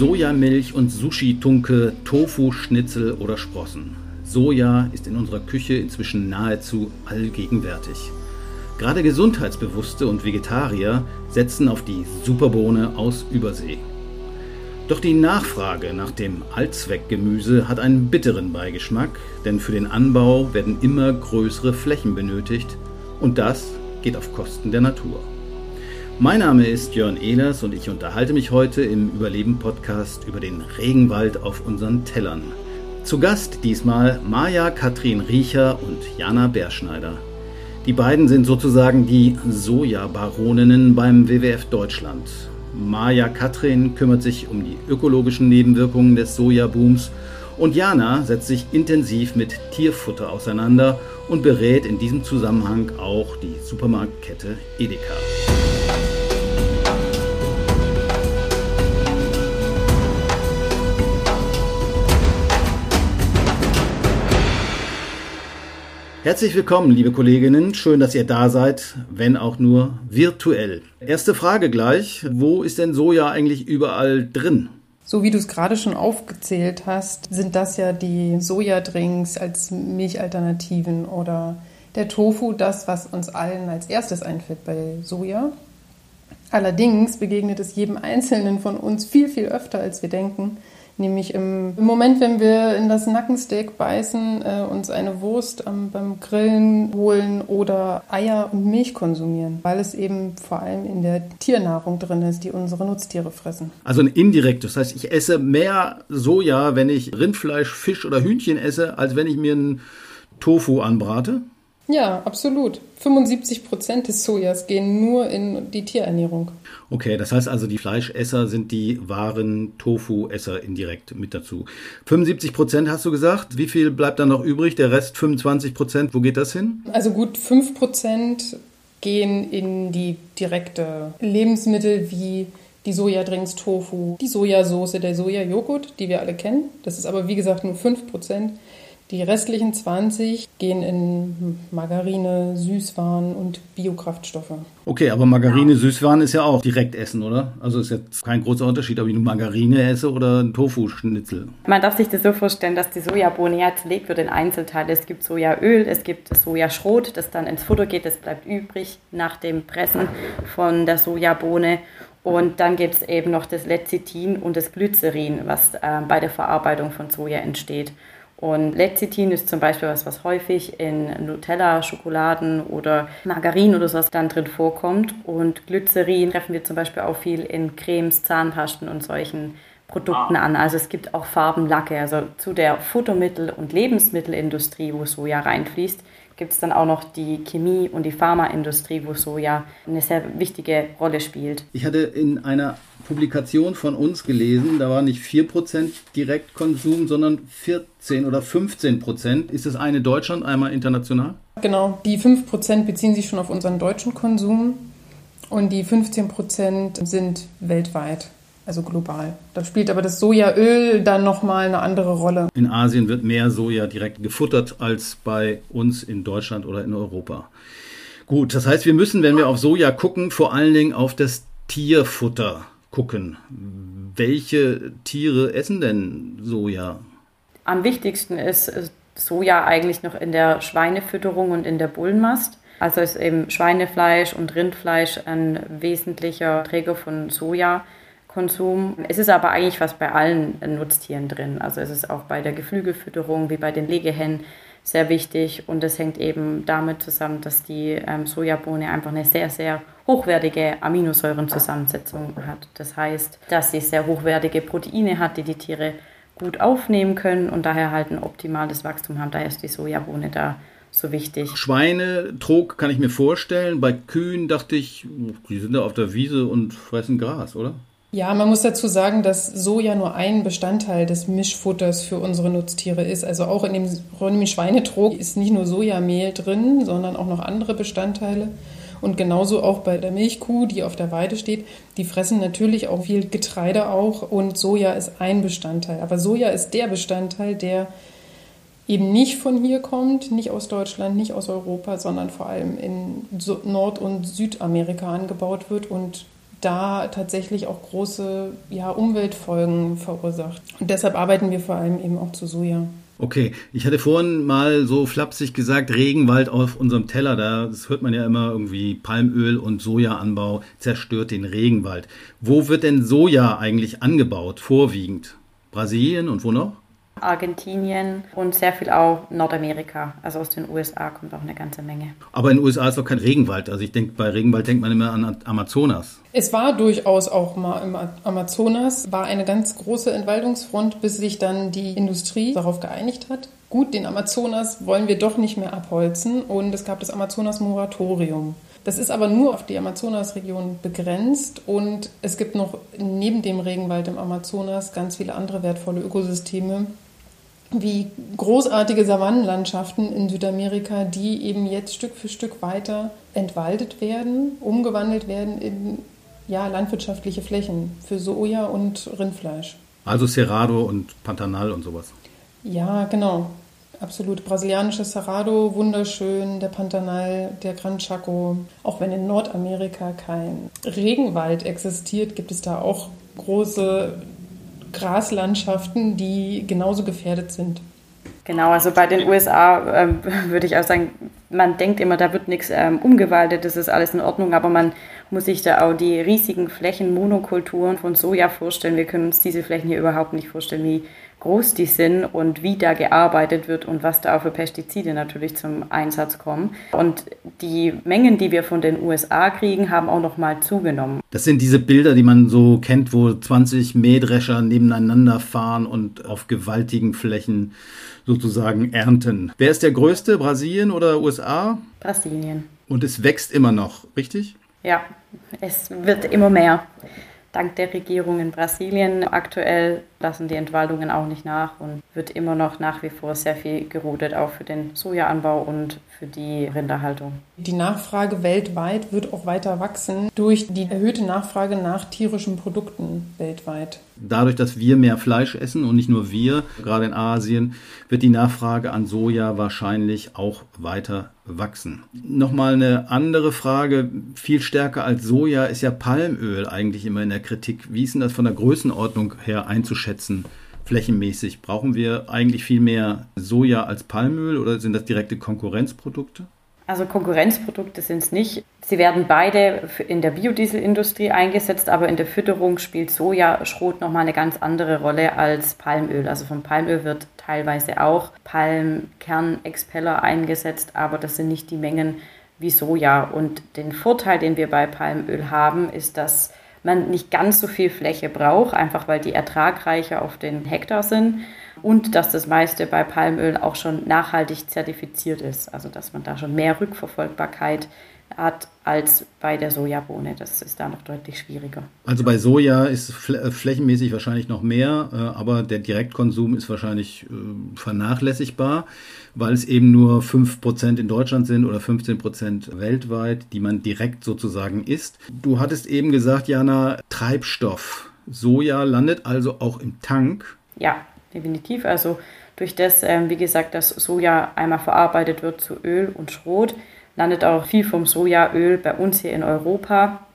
Sojamilch und Sushi-Tunke, Tofu-Schnitzel oder Sprossen. Soja ist in unserer Küche inzwischen nahezu allgegenwärtig. Gerade Gesundheitsbewusste und Vegetarier setzen auf die Superbohne aus Übersee. Doch die Nachfrage nach dem Allzweckgemüse hat einen bitteren Beigeschmack, denn für den Anbau werden immer größere Flächen benötigt und das geht auf Kosten der Natur. Mein Name ist Jörn Ehlers und ich unterhalte mich heute im Überleben-Podcast über den Regenwald auf unseren Tellern. Zu Gast diesmal Maja Katrin Riecher und Jana Berschneider. Die beiden sind sozusagen die Sojabaroninnen beim WWF Deutschland. Maja Katrin kümmert sich um die ökologischen Nebenwirkungen des Sojabooms und Jana setzt sich intensiv mit Tierfutter auseinander und berät in diesem Zusammenhang auch die Supermarktkette Edeka. Herzlich willkommen, liebe Kolleginnen. Schön, dass ihr da seid, wenn auch nur virtuell. Erste Frage gleich. Wo ist denn Soja eigentlich überall drin? So wie du es gerade schon aufgezählt hast, sind das ja die Sojadrinks als Milchalternativen oder der Tofu, das, was uns allen als erstes einfällt bei Soja. Allerdings begegnet es jedem Einzelnen von uns viel, viel öfter, als wir denken. Nämlich im, im, Moment, wenn wir in das Nackensteak beißen, äh, uns eine Wurst ähm, beim Grillen holen oder Eier und Milch konsumieren, weil es eben vor allem in der Tiernahrung drin ist, die unsere Nutztiere fressen. Also ein indirekt, das heißt, ich esse mehr Soja, wenn ich Rindfleisch, Fisch oder Hühnchen esse, als wenn ich mir einen Tofu anbrate? Ja, absolut. 75 Prozent des Sojas gehen nur in die Tierernährung. Okay, das heißt also, die Fleischesser sind die wahren Tofu-Esser indirekt mit dazu. 75 Prozent hast du gesagt. Wie viel bleibt dann noch übrig? Der Rest 25 Prozent, wo geht das hin? Also gut 5 Prozent gehen in die direkte Lebensmittel wie die Sojadrinks, Tofu, die Sojasauce, der Sojajoghurt, die wir alle kennen. Das ist aber wie gesagt nur 5 Prozent. Die restlichen 20 gehen in Margarine, Süßwaren und Biokraftstoffe. Okay, aber Margarine, Süßwaren ist ja auch direkt essen, oder? Also ist jetzt kein großer Unterschied, ob ich nur Margarine esse oder einen Tofu-Schnitzel. Man darf sich das so vorstellen, dass die Sojabohne ja zerlegt wird in Einzelteile. Es gibt Sojaöl, es gibt Sojaschrot, das dann ins Futter geht, das bleibt übrig nach dem Pressen von der Sojabohne. Und dann gibt es eben noch das Lecithin und das Glycerin, was äh, bei der Verarbeitung von Soja entsteht. Und Lecithin ist zum Beispiel was, was häufig in Nutella, Schokoladen oder Margarin oder sowas dann drin vorkommt. Und Glycerin treffen wir zum Beispiel auch viel in Cremes, Zahnpasten und solchen Produkten an. Also es gibt auch Farbenlacke. Also zu der Futtermittel- und Lebensmittelindustrie, wo Soja reinfließt, gibt es dann auch noch die Chemie- und die Pharmaindustrie, wo Soja eine sehr wichtige Rolle spielt. Ich hatte in einer Publikation von uns gelesen, da war nicht 4% Direktkonsum, sondern 14 oder 15%. Ist das eine Deutschland, einmal international? Genau, die 5% beziehen sich schon auf unseren deutschen Konsum und die 15% sind weltweit also global. Da spielt aber das Sojaöl dann nochmal eine andere Rolle. In Asien wird mehr Soja direkt gefuttert als bei uns in Deutschland oder in Europa. Gut, das heißt, wir müssen, wenn wir auf Soja gucken, vor allen Dingen auf das Tierfutter gucken. Welche Tiere essen denn Soja? Am wichtigsten ist Soja eigentlich noch in der Schweinefütterung und in der Bullenmast. Also ist eben Schweinefleisch und Rindfleisch ein wesentlicher Träger von Soja. Konsum. Es ist aber eigentlich fast bei allen Nutztieren drin. Also es ist auch bei der Geflügelfütterung wie bei den Legehennen sehr wichtig und es hängt eben damit zusammen, dass die ähm, Sojabohne einfach eine sehr, sehr hochwertige Aminosäurenzusammensetzung hat. Das heißt, dass sie sehr hochwertige Proteine hat, die die Tiere gut aufnehmen können und daher halt ein optimales Wachstum haben. Daher ist die Sojabohne da so wichtig. Schweine, Trog kann ich mir vorstellen. Bei Kühen dachte ich, die sind da auf der Wiese und fressen Gras, oder? Ja, man muss dazu sagen, dass Soja nur ein Bestandteil des Mischfutters für unsere Nutztiere ist. Also auch in dem, in dem Schweinetrog ist nicht nur Sojamehl drin, sondern auch noch andere Bestandteile. Und genauso auch bei der Milchkuh, die auf der Weide steht, die fressen natürlich auch viel Getreide auch und Soja ist ein Bestandteil. Aber Soja ist der Bestandteil, der eben nicht von hier kommt, nicht aus Deutschland, nicht aus Europa, sondern vor allem in Nord- und Südamerika angebaut wird und da tatsächlich auch große ja, Umweltfolgen verursacht. Und deshalb arbeiten wir vor allem eben auch zu Soja. Okay, ich hatte vorhin mal so flapsig gesagt, Regenwald auf unserem Teller, da das hört man ja immer irgendwie Palmöl und Sojaanbau zerstört den Regenwald. Wo wird denn Soja eigentlich angebaut, vorwiegend? Brasilien und wo noch? Argentinien und sehr viel auch Nordamerika. Also aus den USA kommt auch eine ganze Menge. Aber in den USA ist doch kein Regenwald. Also ich denke, bei Regenwald denkt man immer an Amazonas. Es war durchaus auch mal im Amazonas, war eine ganz große Entwaldungsfront, bis sich dann die Industrie darauf geeinigt hat. Gut, den Amazonas wollen wir doch nicht mehr abholzen und es gab das Amazonas-Moratorium. Das ist aber nur auf die Amazonasregion begrenzt und es gibt noch neben dem Regenwald im Amazonas ganz viele andere wertvolle Ökosysteme, wie großartige Savannenlandschaften in Südamerika, die eben jetzt Stück für Stück weiter entwaldet werden, umgewandelt werden in ja, landwirtschaftliche Flächen für Soja und Rindfleisch. Also Cerrado und Pantanal und sowas. Ja, genau. Absolut. Brasilianisches Cerrado, wunderschön. Der Pantanal, der Gran Chaco. Auch wenn in Nordamerika kein Regenwald existiert, gibt es da auch große Graslandschaften, die genauso gefährdet sind. Genau, also bei den USA ähm, würde ich auch sagen, man denkt immer, da wird nichts ähm, umgewaltet, das ist alles in Ordnung, aber man muss sich da auch die riesigen Flächen, Monokulturen von Soja vorstellen. Wir können uns diese Flächen hier überhaupt nicht vorstellen, wie groß die sind und wie da gearbeitet wird und was da auch für Pestizide natürlich zum Einsatz kommen. Und die Mengen, die wir von den USA kriegen, haben auch nochmal zugenommen. Das sind diese Bilder, die man so kennt, wo 20 Mähdrescher nebeneinander fahren und auf gewaltigen Flächen sozusagen ernten. Wer ist der größte, Brasilien oder USA? Brasilien. Und es wächst immer noch, richtig? Ja, es wird immer mehr dank der Regierung in Brasilien. Aktuell lassen die Entwaldungen auch nicht nach und wird immer noch nach wie vor sehr viel gerodet, auch für den Sojaanbau und für die Rinderhaltung. Die Nachfrage weltweit wird auch weiter wachsen durch die erhöhte Nachfrage nach tierischen Produkten weltweit. Dadurch, dass wir mehr Fleisch essen und nicht nur wir, gerade in Asien, wird die Nachfrage an Soja wahrscheinlich auch weiter wachsen. Nochmal eine andere Frage, viel stärker als Soja ist ja Palmöl eigentlich immer in der Kritik. Wie ist denn das von der Größenordnung her einzuschätzen? Flächenmäßig brauchen wir eigentlich viel mehr Soja als Palmöl oder sind das direkte Konkurrenzprodukte? Also Konkurrenzprodukte sind es nicht. Sie werden beide in der Biodieselindustrie eingesetzt, aber in der Fütterung spielt Sojaschrot nochmal eine ganz andere Rolle als Palmöl. Also vom Palmöl wird teilweise auch Palmkernexpeller eingesetzt, aber das sind nicht die Mengen wie Soja. Und den Vorteil, den wir bei Palmöl haben, ist, dass man nicht ganz so viel Fläche braucht, einfach weil die ertragreicher auf den Hektar sind und dass das meiste bei Palmöl auch schon nachhaltig zertifiziert ist, also dass man da schon mehr Rückverfolgbarkeit hat als bei der Sojabohne. Das ist da noch deutlich schwieriger. Also bei Soja ist äh, flächenmäßig wahrscheinlich noch mehr, äh, aber der Direktkonsum ist wahrscheinlich äh, vernachlässigbar, weil es eben nur 5% in Deutschland sind oder 15% weltweit, die man direkt sozusagen isst. Du hattest eben gesagt, Jana, Treibstoff. Soja landet also auch im Tank. Ja, definitiv. Also durch das, ähm, wie gesagt, dass Soja einmal verarbeitet wird zu Öl und Schrot, landet auch viel vom Sojaöl bei uns hier in Europa.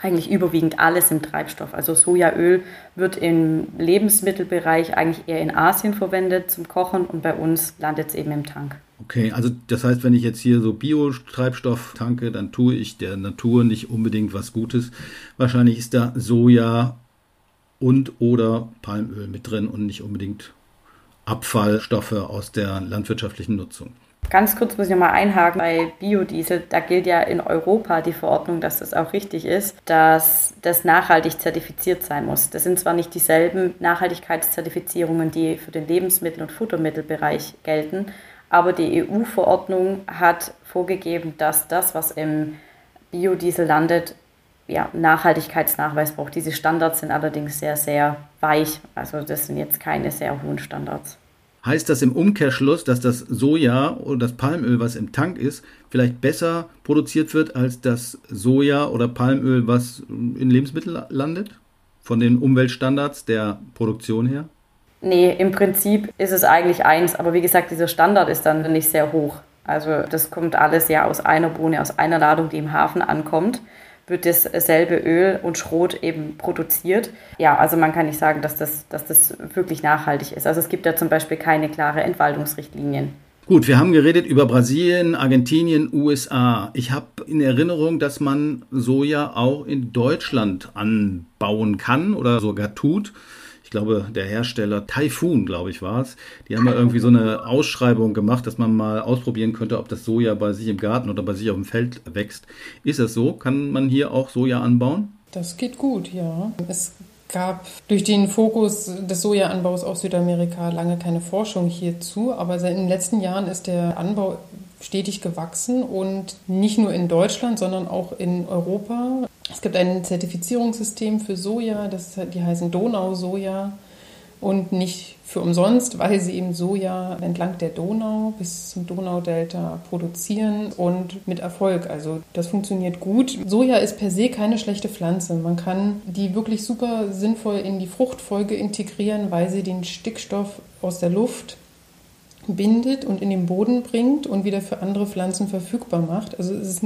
Eigentlich überwiegend alles im Treibstoff. Also Sojaöl wird im Lebensmittelbereich eigentlich eher in Asien verwendet zum Kochen und bei uns landet es eben im Tank. Okay, also das heißt, wenn ich jetzt hier so Bio-Treibstoff tanke, dann tue ich der Natur nicht unbedingt was Gutes. Wahrscheinlich ist da Soja und oder Palmöl mit drin und nicht unbedingt Abfallstoffe aus der landwirtschaftlichen Nutzung. Ganz kurz muss ich mal einhaken, bei Biodiesel, da gilt ja in Europa die Verordnung, dass das auch richtig ist, dass das nachhaltig zertifiziert sein muss. Das sind zwar nicht dieselben Nachhaltigkeitszertifizierungen, die für den Lebensmittel- und Futtermittelbereich gelten, aber die EU-Verordnung hat vorgegeben, dass das, was im Biodiesel landet, ja, Nachhaltigkeitsnachweis braucht. Diese Standards sind allerdings sehr, sehr weich. Also das sind jetzt keine sehr hohen Standards. Heißt das im Umkehrschluss, dass das Soja oder das Palmöl, was im Tank ist, vielleicht besser produziert wird als das Soja oder Palmöl, was in Lebensmitteln landet? Von den Umweltstandards der Produktion her? Nee, im Prinzip ist es eigentlich eins, aber wie gesagt, dieser Standard ist dann nicht sehr hoch. Also das kommt alles ja aus einer Bohne, aus einer Ladung, die im Hafen ankommt. Wird dasselbe Öl und Schrot eben produziert. Ja, also man kann nicht sagen, dass das, dass das wirklich nachhaltig ist. Also es gibt da zum Beispiel keine klare Entwaldungsrichtlinien. Gut, wir haben geredet über Brasilien, Argentinien, USA. Ich habe in Erinnerung, dass man Soja auch in Deutschland anbauen kann oder sogar tut glaube, der Hersteller Typhoon, glaube ich, war es. Die haben ja irgendwie so eine Ausschreibung gemacht, dass man mal ausprobieren könnte, ob das Soja bei sich im Garten oder bei sich auf dem Feld wächst. Ist das so? Kann man hier auch Soja anbauen? Das geht gut, ja. Es gab durch den Fokus des Sojaanbaus auf Südamerika lange keine Forschung hierzu, aber in den letzten Jahren ist der Anbau stetig gewachsen und nicht nur in Deutschland, sondern auch in Europa. Es gibt ein Zertifizierungssystem für Soja, das, die heißen Donau-Soja und nicht für umsonst, weil sie eben Soja entlang der Donau bis zum Donaudelta produzieren und mit Erfolg. Also das funktioniert gut. Soja ist per se keine schlechte Pflanze. Man kann die wirklich super sinnvoll in die Fruchtfolge integrieren, weil sie den Stickstoff aus der Luft bindet und in den Boden bringt und wieder für andere Pflanzen verfügbar macht. Also es ist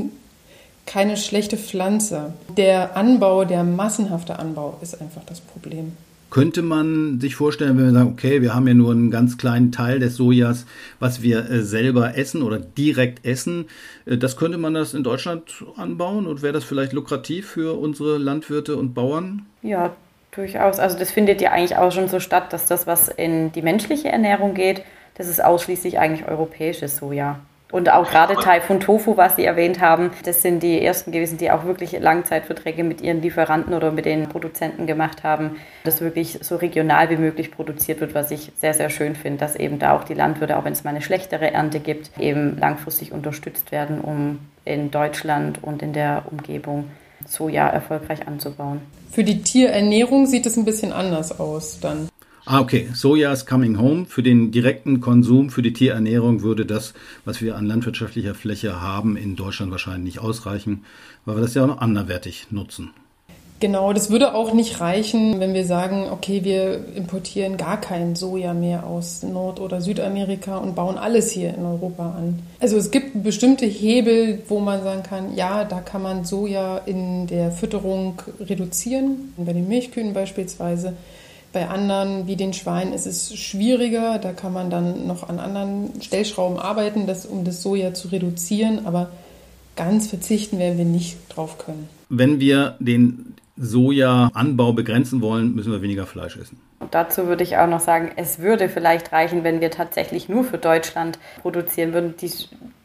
keine schlechte Pflanze. Der Anbau, der massenhafte Anbau ist einfach das Problem. Könnte man sich vorstellen, wenn wir sagen, okay, wir haben ja nur einen ganz kleinen Teil des Sojas, was wir äh, selber essen oder direkt essen, äh, das könnte man das in Deutschland anbauen und wäre das vielleicht lukrativ für unsere Landwirte und Bauern? Ja, durchaus. Also das findet ja eigentlich auch schon so statt, dass das, was in die menschliche Ernährung geht, das ist ausschließlich eigentlich europäisches Soja. Und auch gerade Taifun Tofu, was Sie erwähnt haben, das sind die ersten gewesen, die auch wirklich Langzeitverträge mit ihren Lieferanten oder mit den Produzenten gemacht haben, dass wirklich so regional wie möglich produziert wird, was ich sehr, sehr schön finde, dass eben da auch die Landwirte, auch wenn es mal eine schlechtere Ernte gibt, eben langfristig unterstützt werden, um in Deutschland und in der Umgebung Soja erfolgreich anzubauen. Für die Tierernährung sieht es ein bisschen anders aus dann. Ah, okay. Soja is coming home. Für den direkten Konsum, für die Tierernährung würde das, was wir an landwirtschaftlicher Fläche haben, in Deutschland wahrscheinlich nicht ausreichen, weil wir das ja auch noch anderwertig nutzen. Genau, das würde auch nicht reichen, wenn wir sagen, okay, wir importieren gar kein Soja mehr aus Nord- oder Südamerika und bauen alles hier in Europa an. Also es gibt bestimmte Hebel, wo man sagen kann, ja, da kann man Soja in der Fütterung reduzieren, bei den Milchkühen beispielsweise. Bei anderen, wie den Schweinen, ist es schwieriger. Da kann man dann noch an anderen Stellschrauben arbeiten, das, um das Soja zu reduzieren. Aber ganz verzichten werden wir nicht drauf können. Wenn wir den Sojaanbau begrenzen wollen, müssen wir weniger Fleisch essen. Dazu würde ich auch noch sagen, es würde vielleicht reichen, wenn wir tatsächlich nur für Deutschland produzieren würden. Die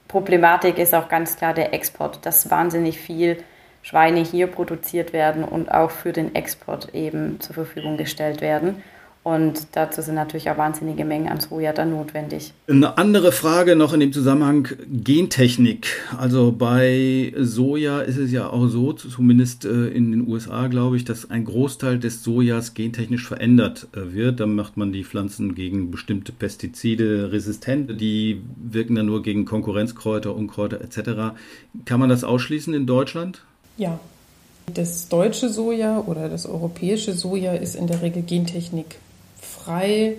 Problematik ist auch ganz klar der Export, dass wahnsinnig viel Schweine hier produziert werden und auch für den Export eben zur Verfügung gestellt werden. Und dazu sind natürlich auch wahnsinnige Mengen an Soja dann notwendig. Eine andere Frage noch in dem Zusammenhang Gentechnik. Also bei Soja ist es ja auch so, zumindest äh, in den USA glaube ich, dass ein Großteil des Sojas gentechnisch verändert äh, wird. Dann macht man die Pflanzen gegen bestimmte Pestizide resistent. Die wirken dann nur gegen Konkurrenzkräuter, Unkräuter etc. Kann man das ausschließen in Deutschland? Ja. Das deutsche Soja oder das europäische Soja ist in der Regel Gentechnik frei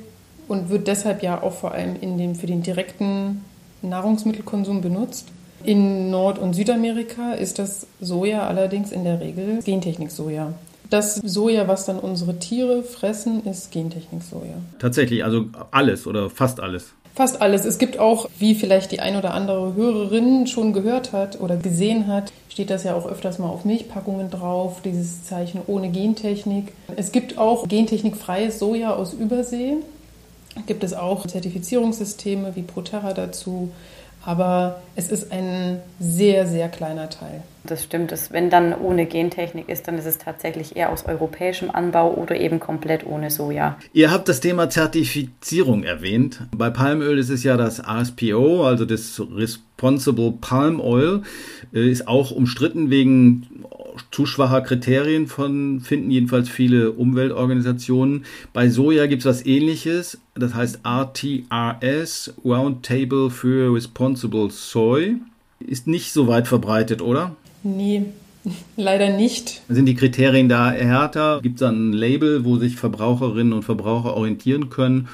und wird deshalb ja auch vor allem in den, für den direkten Nahrungsmittelkonsum benutzt. In Nord- und Südamerika ist das Soja allerdings in der Regel Gentechnik-Soja. Das Soja, was dann unsere Tiere fressen, ist Gentechnik-Soja. Tatsächlich, also alles oder fast alles. Fast alles. Es gibt auch, wie vielleicht die ein oder andere Hörerin schon gehört hat oder gesehen hat, steht das ja auch öfters mal auf Milchpackungen drauf, dieses Zeichen ohne Gentechnik. Es gibt auch gentechnikfreies Soja aus Übersee. Gibt es auch Zertifizierungssysteme wie Proterra dazu. Aber es ist ein sehr, sehr kleiner Teil. Das stimmt. Das, wenn dann ohne Gentechnik ist, dann ist es tatsächlich eher aus europäischem Anbau oder eben komplett ohne Soja. Ihr habt das Thema Zertifizierung erwähnt. Bei Palmöl ist es ja das RSPO, also das Responsible Palm Oil, äh, ist auch umstritten wegen zu schwacher Kriterien von, finden jedenfalls viele Umweltorganisationen. Bei Soja gibt es was ähnliches, das heißt RTRS, Roundtable für Responsible Soy. Ist nicht so weit verbreitet, oder? Nee, leider nicht. Sind die Kriterien da härter? Gibt es da ein Label, wo sich Verbraucherinnen und Verbraucher orientieren können?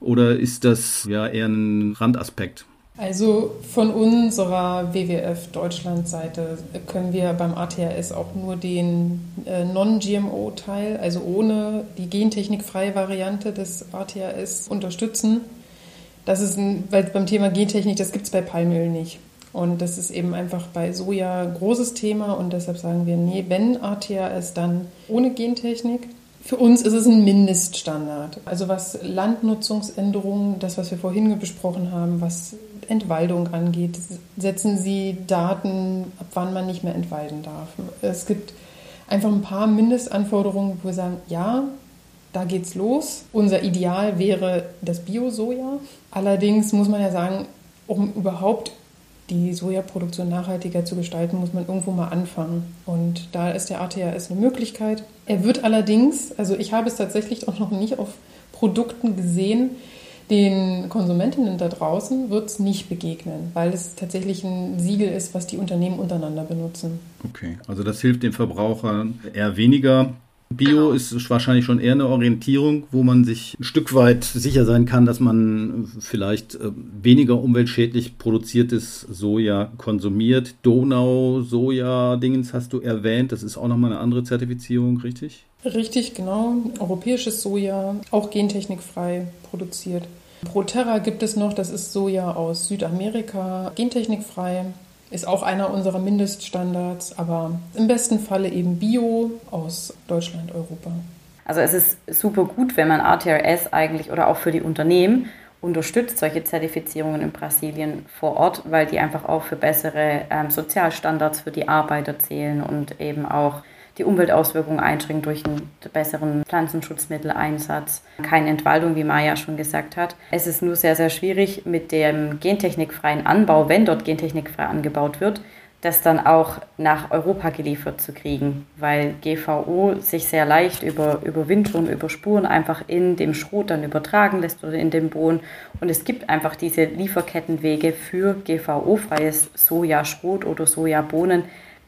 Oder ist das ja eher ein Randaspekt? Also von unserer WWF Deutschland-Seite können wir beim ATHS auch nur den äh, Non-GMO-Teil, also ohne die gentechnikfreie Variante des ATHS unterstützen. Das ist ein, weil beim Thema Gentechnik, das gibt es bei Palmöl nicht. Und das ist eben einfach bei Soja ein großes Thema und deshalb sagen wir, nee, wenn ATHS, dann ohne Gentechnik. Für uns ist es ein Mindeststandard. Also was Landnutzungsänderungen, das, was wir vorhin besprochen haben, was Entwaldung angeht, setzen Sie Daten, ab wann man nicht mehr entwalden darf. Es gibt einfach ein paar Mindestanforderungen, wo wir sagen, ja, da geht's los. Unser Ideal wäre das Bio-Soja. Allerdings muss man ja sagen, um überhaupt die Sojaproduktion nachhaltiger zu gestalten, muss man irgendwo mal anfangen. Und da ist der ATHS eine Möglichkeit. Er wird allerdings, also ich habe es tatsächlich auch noch nicht auf Produkten gesehen, den Konsumentinnen da draußen wird es nicht begegnen, weil es tatsächlich ein Siegel ist, was die Unternehmen untereinander benutzen. Okay, also das hilft den Verbrauchern eher weniger Bio genau. ist wahrscheinlich schon eher eine Orientierung, wo man sich ein Stück weit sicher sein kann, dass man vielleicht äh, weniger umweltschädlich produziertes Soja konsumiert. Donau-Soja-Dingens hast du erwähnt. Das ist auch nochmal eine andere Zertifizierung, richtig? Richtig, genau. Europäisches Soja, auch gentechnikfrei produziert. Proterra gibt es noch, das ist Soja aus Südamerika, gentechnikfrei ist auch einer unserer Mindeststandards, aber im besten Falle eben Bio aus Deutschland, Europa. Also es ist super gut, wenn man ATRS eigentlich oder auch für die Unternehmen unterstützt solche Zertifizierungen in Brasilien vor Ort, weil die einfach auch für bessere ähm, Sozialstandards für die Arbeiter zählen und eben auch die Umweltauswirkungen einschränken durch einen besseren Pflanzenschutzmitteleinsatz, keine Entwaldung, wie Maja schon gesagt hat. Es ist nur sehr, sehr schwierig mit dem gentechnikfreien Anbau, wenn dort gentechnikfrei angebaut wird, das dann auch nach Europa geliefert zu kriegen, weil GVO sich sehr leicht über, über Windschirm, über Spuren einfach in dem Schrot dann übertragen lässt oder in dem Bohnen. Und es gibt einfach diese Lieferkettenwege für GVO-freies Sojaschrot oder Sojabohnen,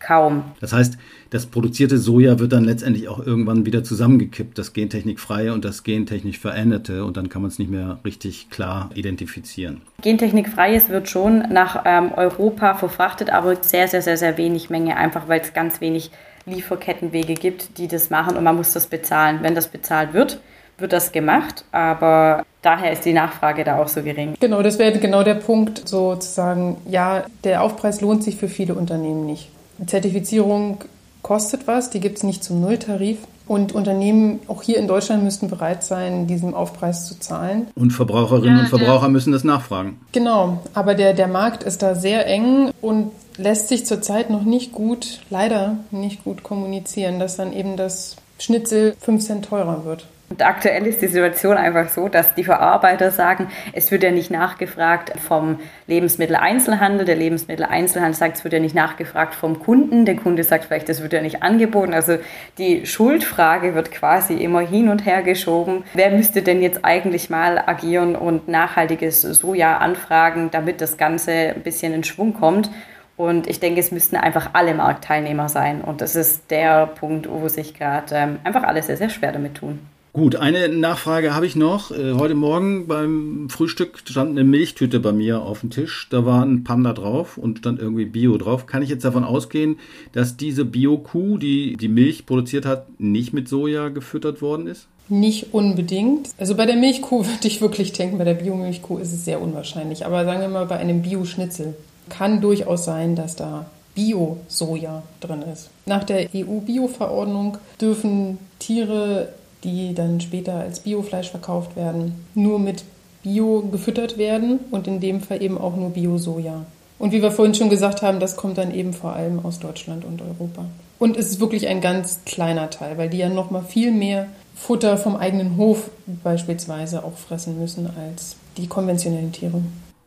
kaum. Das heißt, das produzierte Soja wird dann letztendlich auch irgendwann wieder zusammengekippt, das gentechnikfreie und das gentechnisch veränderte, und dann kann man es nicht mehr richtig klar identifizieren. Gentechnikfreies wird schon nach ähm, Europa verfrachtet, aber sehr, sehr, sehr, sehr wenig Menge, einfach weil es ganz wenig Lieferkettenwege gibt, die das machen und man muss das bezahlen. Wenn das bezahlt wird, wird das gemacht, aber daher ist die Nachfrage da auch so gering. Genau, das wäre genau der Punkt, sozusagen, ja, der Aufpreis lohnt sich für viele Unternehmen nicht. Zertifizierung kostet was, die gibt es nicht zum Nulltarif. Und Unternehmen, auch hier in Deutschland, müssten bereit sein, diesen Aufpreis zu zahlen. Und Verbraucherinnen ja, und Verbraucher ja. müssen das nachfragen. Genau, aber der, der Markt ist da sehr eng und lässt sich zurzeit noch nicht gut, leider nicht gut kommunizieren, dass dann eben das Schnitzel 5 Cent teurer wird. Und aktuell ist die Situation einfach so, dass die Verarbeiter sagen, es wird ja nicht nachgefragt vom Lebensmitteleinzelhandel. Der Lebensmitteleinzelhandel sagt, es wird ja nicht nachgefragt vom Kunden. Der Kunde sagt vielleicht, es wird ja nicht angeboten. Also die Schuldfrage wird quasi immer hin und her geschoben. Wer müsste denn jetzt eigentlich mal agieren und nachhaltiges Soja anfragen, damit das Ganze ein bisschen in Schwung kommt? Und ich denke, es müssten einfach alle Marktteilnehmer sein. Und das ist der Punkt, wo sich gerade ähm, einfach alle sehr, sehr schwer damit tun. Gut, eine Nachfrage habe ich noch. Äh, heute Morgen beim Frühstück stand eine Milchtüte bei mir auf dem Tisch. Da war ein Panda drauf und stand irgendwie Bio drauf. Kann ich jetzt davon ausgehen, dass diese Bio-Kuh, die die Milch produziert hat, nicht mit Soja gefüttert worden ist? Nicht unbedingt. Also bei der Milchkuh würde ich wirklich denken, bei der Biomilchkuh ist es sehr unwahrscheinlich. Aber sagen wir mal, bei einem Bio-Schnitzel kann durchaus sein, dass da Bio-Soja drin ist. Nach der EU-Bio-Verordnung dürfen Tiere die dann später als Biofleisch verkauft werden, nur mit Bio gefüttert werden und in dem Fall eben auch nur Bio-Soja. Und wie wir vorhin schon gesagt haben, das kommt dann eben vor allem aus Deutschland und Europa. Und es ist wirklich ein ganz kleiner Teil, weil die ja noch mal viel mehr Futter vom eigenen Hof beispielsweise auch fressen müssen als die konventionellen Tiere.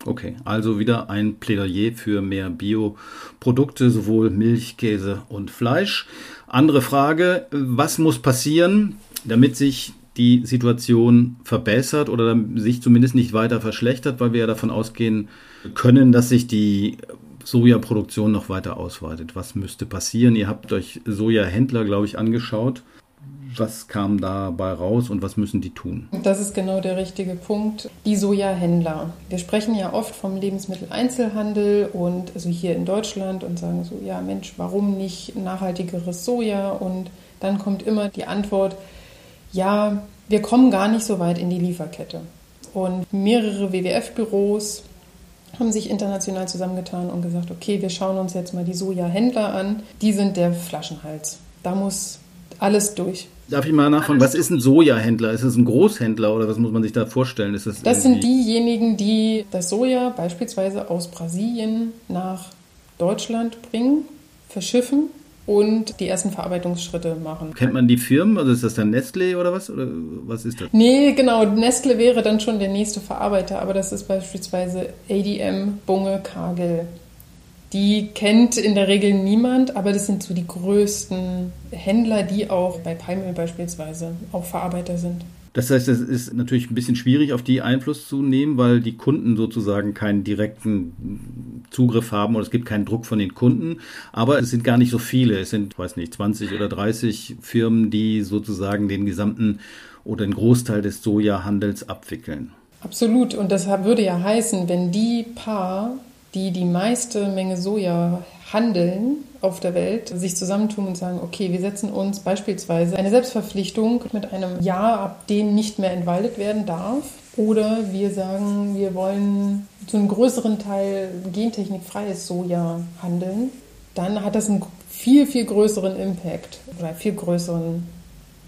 Okay, also wieder ein Plädoyer für mehr Bioprodukte, sowohl Milch, Käse und Fleisch. Andere Frage, was muss passieren, damit sich die Situation verbessert oder sich zumindest nicht weiter verschlechtert, weil wir ja davon ausgehen können, dass sich die Sojaproduktion noch weiter ausweitet. Was müsste passieren? Ihr habt euch Sojahändler, glaube ich, angeschaut. Was kam dabei raus und was müssen die tun? Das ist genau der richtige Punkt. Die Sojahändler. Wir sprechen ja oft vom Lebensmitteleinzelhandel und also hier in Deutschland und sagen so, ja Mensch, warum nicht nachhaltigeres Soja? Und dann kommt immer die Antwort, ja, wir kommen gar nicht so weit in die Lieferkette. Und mehrere WWF-Büros haben sich international zusammengetan und gesagt, okay, wir schauen uns jetzt mal die Sojahändler an. Die sind der Flaschenhals. Da muss alles durch. Darf ich mal nachfragen, was ist ein Sojahändler? Ist es ein Großhändler oder was muss man sich da vorstellen? Ist das, das sind diejenigen, die das Soja beispielsweise aus Brasilien nach Deutschland bringen, verschiffen und die ersten Verarbeitungsschritte machen. Kennt man die Firmen? Also ist das dann Nestle oder was? Oder was ist das? Nee, genau. Nestle wäre dann schon der nächste Verarbeiter, aber das ist beispielsweise ADM, Bunge, Kagel. Die kennt in der Regel niemand, aber das sind so die größten Händler, die auch bei Palmöl beispielsweise auch Verarbeiter sind. Das heißt, es ist natürlich ein bisschen schwierig, auf die Einfluss zu nehmen, weil die Kunden sozusagen keinen direkten Zugriff haben oder es gibt keinen Druck von den Kunden. Aber es sind gar nicht so viele. Es sind, weiß nicht, 20 oder 30 Firmen, die sozusagen den gesamten oder den Großteil des Sojahandels abwickeln. Absolut. Und das würde ja heißen, wenn die paar die die meiste Menge Soja handeln auf der Welt, sich zusammentun und sagen, okay, wir setzen uns beispielsweise eine Selbstverpflichtung mit einem Jahr, ab dem nicht mehr entwaldet werden darf. Oder wir sagen, wir wollen zu einem größeren Teil gentechnikfreies Soja handeln. Dann hat das einen viel, viel größeren Impact oder viel größeren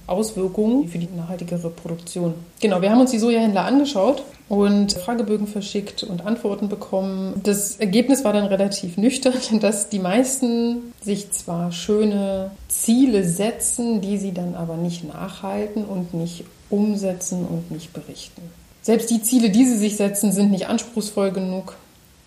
Auswirkungen für die nachhaltigere Produktion. Genau, wir haben uns die Sojahändler angeschaut und Fragebögen verschickt und Antworten bekommen. Das Ergebnis war dann relativ nüchtern, dass die meisten sich zwar schöne Ziele setzen, die sie dann aber nicht nachhalten und nicht umsetzen und nicht berichten. Selbst die Ziele, die sie sich setzen, sind nicht anspruchsvoll genug,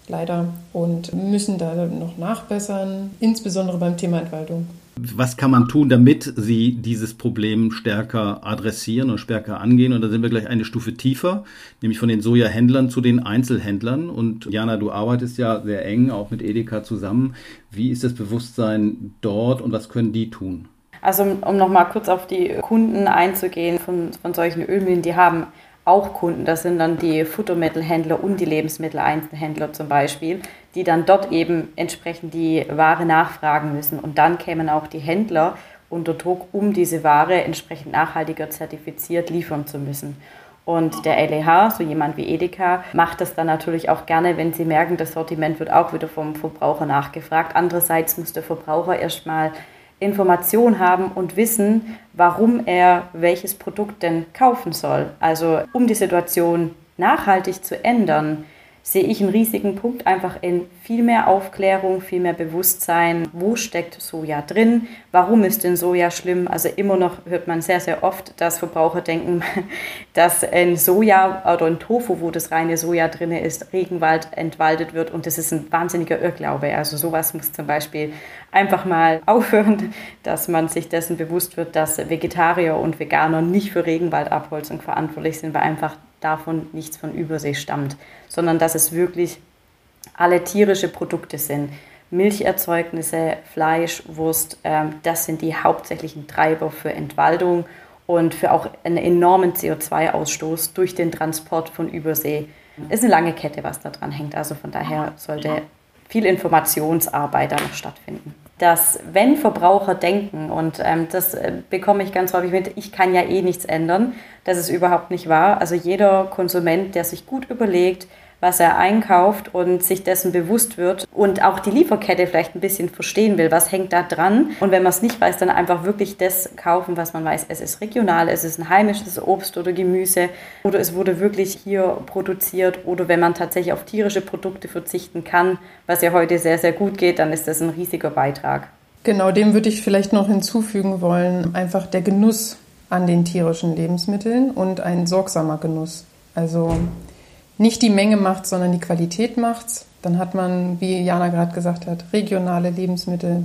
leider, und müssen da noch nachbessern, insbesondere beim Thema Entwaldung. Was kann man tun, damit Sie dieses Problem stärker adressieren und stärker angehen? Und da sind wir gleich eine Stufe tiefer, nämlich von den Sojahändlern zu den Einzelhändlern. Und Jana, du arbeitest ja sehr eng auch mit Edeka zusammen. Wie ist das Bewusstsein dort und was können die tun? Also um nochmal kurz auf die Kunden einzugehen von, von solchen Ölmühlen, die haben auch Kunden, das sind dann die Futtermittelhändler und die Lebensmitteleinzelhändler zum Beispiel, die dann dort eben entsprechend die Ware nachfragen müssen. Und dann kämen auch die Händler unter Druck, um diese Ware entsprechend nachhaltiger zertifiziert liefern zu müssen. Und der LEH, so jemand wie Edeka, macht das dann natürlich auch gerne, wenn sie merken, das Sortiment wird auch wieder vom Verbraucher nachgefragt. Andererseits muss der Verbraucher erstmal Information haben und wissen, warum er welches Produkt denn kaufen soll. Also um die Situation nachhaltig zu ändern, sehe ich einen riesigen Punkt einfach in viel mehr Aufklärung, viel mehr Bewusstsein, wo steckt Soja drin, warum ist denn Soja schlimm. Also immer noch hört man sehr, sehr oft, dass Verbraucher denken, dass ein Soja oder ein Tofu, wo das reine Soja drin ist, Regenwald entwaldet wird und das ist ein wahnsinniger Irrglaube. Also sowas muss zum Beispiel einfach mal aufhören, dass man sich dessen bewusst wird, dass Vegetarier und Veganer nicht für Regenwaldabholzung verantwortlich sind, weil einfach davon nichts von Übersee stammt, sondern dass es wirklich alle tierische Produkte sind. Milcherzeugnisse, Fleisch, Wurst, ähm, das sind die hauptsächlichen Treiber für Entwaldung und für auch einen enormen CO2-Ausstoß durch den Transport von Übersee. Es ist eine lange Kette, was da dran hängt. Also von daher sollte viel Informationsarbeit da noch stattfinden. Dass wenn Verbraucher denken, und ähm, das äh, bekomme ich ganz häufig mit, ich kann ja eh nichts ändern, das ist überhaupt nicht wahr. Also jeder Konsument, der sich gut überlegt, was er einkauft und sich dessen bewusst wird und auch die Lieferkette vielleicht ein bisschen verstehen will, was hängt da dran. Und wenn man es nicht weiß, dann einfach wirklich das kaufen, was man weiß. Es ist regional, es ist ein heimisches Obst oder Gemüse oder es wurde wirklich hier produziert oder wenn man tatsächlich auf tierische Produkte verzichten kann, was ja heute sehr, sehr gut geht, dann ist das ein riesiger Beitrag. Genau, dem würde ich vielleicht noch hinzufügen wollen, einfach der Genuss an den tierischen Lebensmitteln und ein sorgsamer Genuss. Also nicht die Menge macht, sondern die Qualität macht's. Dann hat man, wie Jana gerade gesagt hat, regionale Lebensmittel,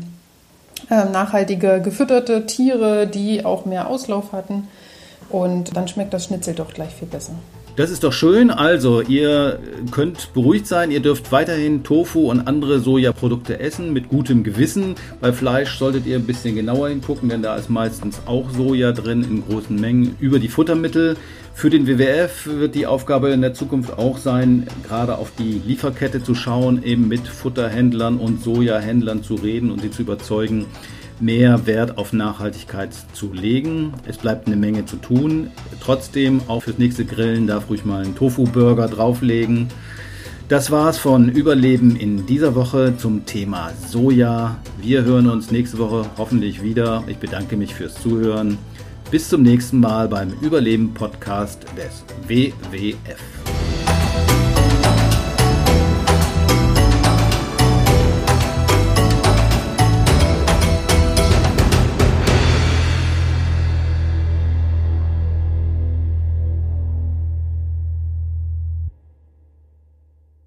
äh, nachhaltige gefütterte Tiere, die auch mehr Auslauf hatten. Und dann schmeckt das Schnitzel doch gleich viel besser. Das ist doch schön. Also, ihr könnt beruhigt sein. Ihr dürft weiterhin Tofu und andere Sojaprodukte essen mit gutem Gewissen. Bei Fleisch solltet ihr ein bisschen genauer hingucken, denn da ist meistens auch Soja drin in großen Mengen über die Futtermittel. Für den WWF wird die Aufgabe in der Zukunft auch sein, gerade auf die Lieferkette zu schauen, eben mit Futterhändlern und Sojahändlern zu reden und sie zu überzeugen, mehr Wert auf Nachhaltigkeit zu legen. Es bleibt eine Menge zu tun. Trotzdem, auch fürs nächste Grillen darf ruhig mal einen Tofu-Burger drauflegen. Das war's von Überleben in dieser Woche zum Thema Soja. Wir hören uns nächste Woche hoffentlich wieder. Ich bedanke mich fürs Zuhören. Bis zum nächsten Mal beim Überleben-Podcast des WWF.